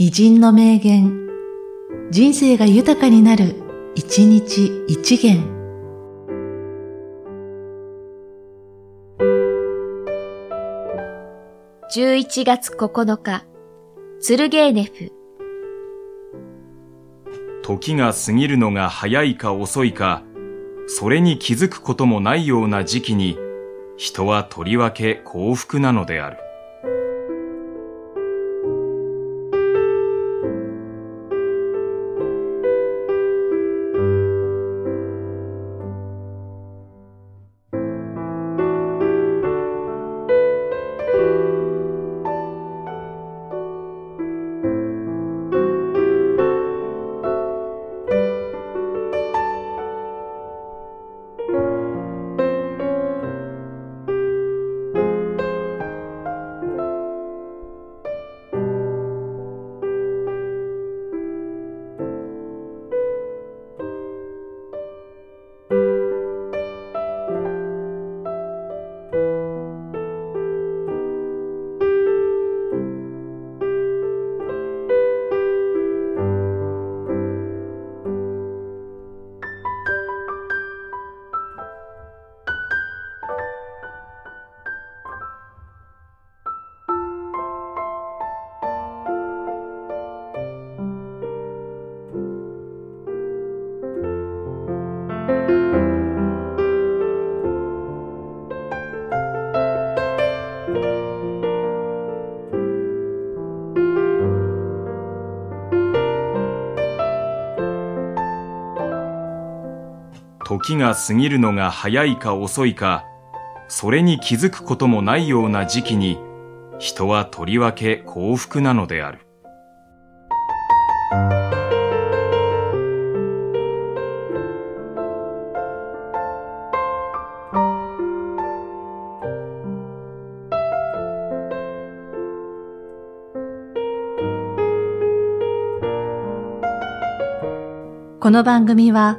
偉人の名言、人生が豊かになる、一日一元。11月9日、ツルゲーネフ。時が過ぎるのが早いか遅いか、それに気づくこともないような時期に、人はとりわけ幸福なのである。時が過ぎるのが早いか遅いか、それに気づくこともないような時期に、人はとりわけ幸福なのである。この番組は、